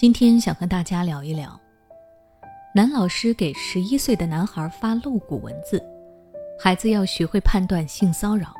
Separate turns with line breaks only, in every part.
今天想和大家聊一聊，男老师给十一岁的男孩发露骨文字，孩子要学会判断性骚扰。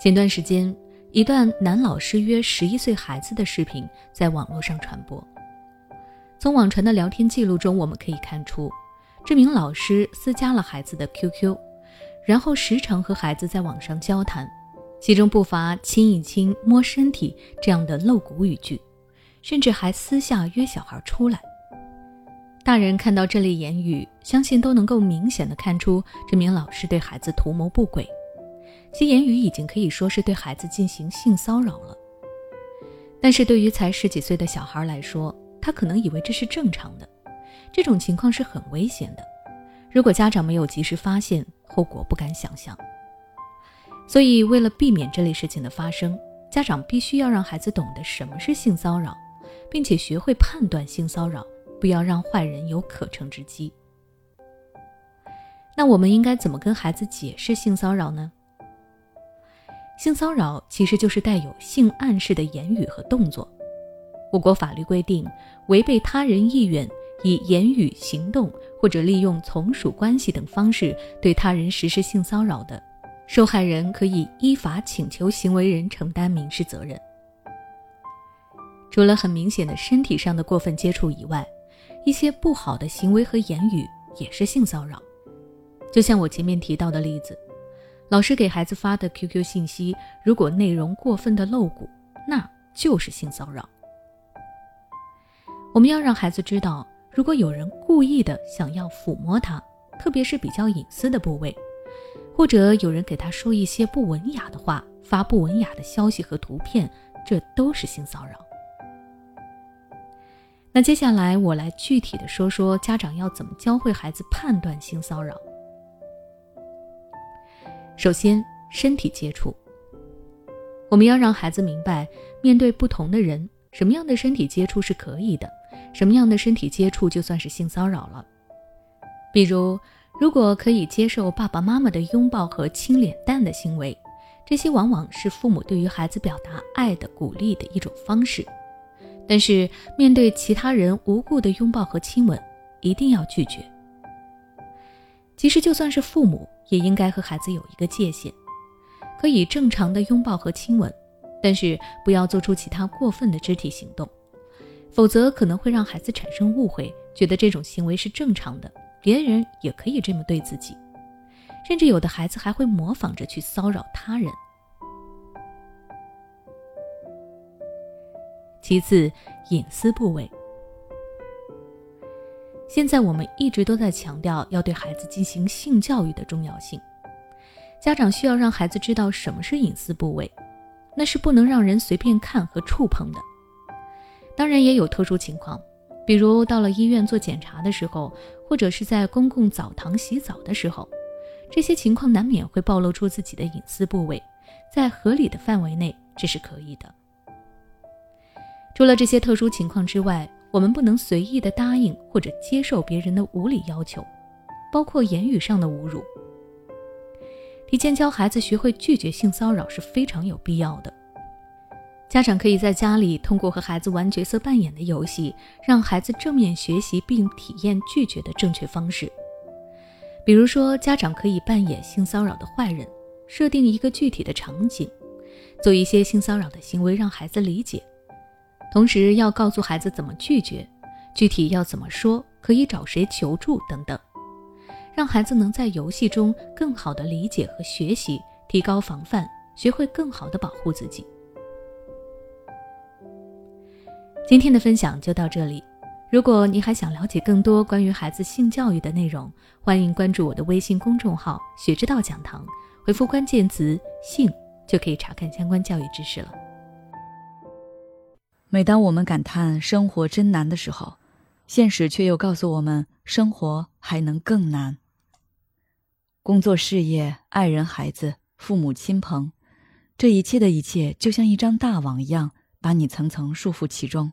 前段时间，一段男老师约十一岁孩子的视频在网络上传播。从网传的聊天记录中，我们可以看出，这名老师私加了孩子的 QQ，然后时常和孩子在网上交谈。其中不乏亲一亲、摸身体这样的露骨语句，甚至还私下约小孩出来。大人看到这类言语，相信都能够明显的看出这名老师对孩子图谋不轨，其言语已经可以说是对孩子进行性骚扰了。但是对于才十几岁的小孩来说，他可能以为这是正常的，这种情况是很危险的。如果家长没有及时发现，后果不敢想象。所以，为了避免这类事情的发生，家长必须要让孩子懂得什么是性骚扰，并且学会判断性骚扰，不要让坏人有可乘之机。那我们应该怎么跟孩子解释性骚扰呢？性骚扰其实就是带有性暗示的言语和动作。我国法律规定，违背他人意愿，以言语、行动或者利用从属关系等方式对他人实施性骚扰的。受害人可以依法请求行为人承担民事责任。除了很明显的身体上的过分接触以外，一些不好的行为和言语也是性骚扰。就像我前面提到的例子，老师给孩子发的 QQ 信息，如果内容过分的露骨，那就是性骚扰。我们要让孩子知道，如果有人故意的想要抚摸他，特别是比较隐私的部位。或者有人给他说一些不文雅的话，发不文雅的消息和图片，这都是性骚扰。那接下来我来具体的说说家长要怎么教会孩子判断性骚扰。首先，身体接触，我们要让孩子明白，面对不同的人，什么样的身体接触是可以的，什么样的身体接触就算是性骚扰了。比如。如果可以接受爸爸妈妈的拥抱和亲脸蛋的行为，这些往往是父母对于孩子表达爱的鼓励的一种方式。但是，面对其他人无故的拥抱和亲吻，一定要拒绝。其实，就算是父母，也应该和孩子有一个界限，可以正常的拥抱和亲吻，但是不要做出其他过分的肢体行动，否则可能会让孩子产生误会，觉得这种行为是正常的。别人也可以这么对自己，甚至有的孩子还会模仿着去骚扰他人。其次，隐私部位。现在我们一直都在强调要对孩子进行性教育的重要性，家长需要让孩子知道什么是隐私部位，那是不能让人随便看和触碰的。当然，也有特殊情况。比如到了医院做检查的时候，或者是在公共澡堂洗澡的时候，这些情况难免会暴露出自己的隐私部位，在合理的范围内，这是可以的。除了这些特殊情况之外，我们不能随意的答应或者接受别人的无理要求，包括言语上的侮辱。提前教孩子学会拒绝性骚扰是非常有必要的。家长可以在家里通过和孩子玩角色扮演的游戏，让孩子正面学习并体验拒绝的正确方式。比如说，家长可以扮演性骚扰的坏人，设定一个具体的场景，做一些性骚扰的行为让孩子理解，同时要告诉孩子怎么拒绝，具体要怎么说，可以找谁求助等等，让孩子能在游戏中更好的理解和学习，提高防范，学会更好的保护自己。今天的分享就到这里。如果你还想了解更多关于孩子性教育的内容，欢迎关注我的微信公众号“学之道讲堂”，回复关键词“性”就可以查看相关教育知识了。
每当我们感叹生活真难的时候，现实却又告诉我们，生活还能更难。工作、事业、爱人、孩子、父母亲朋，这一切的一切，就像一张大网一样，把你层层束缚其中。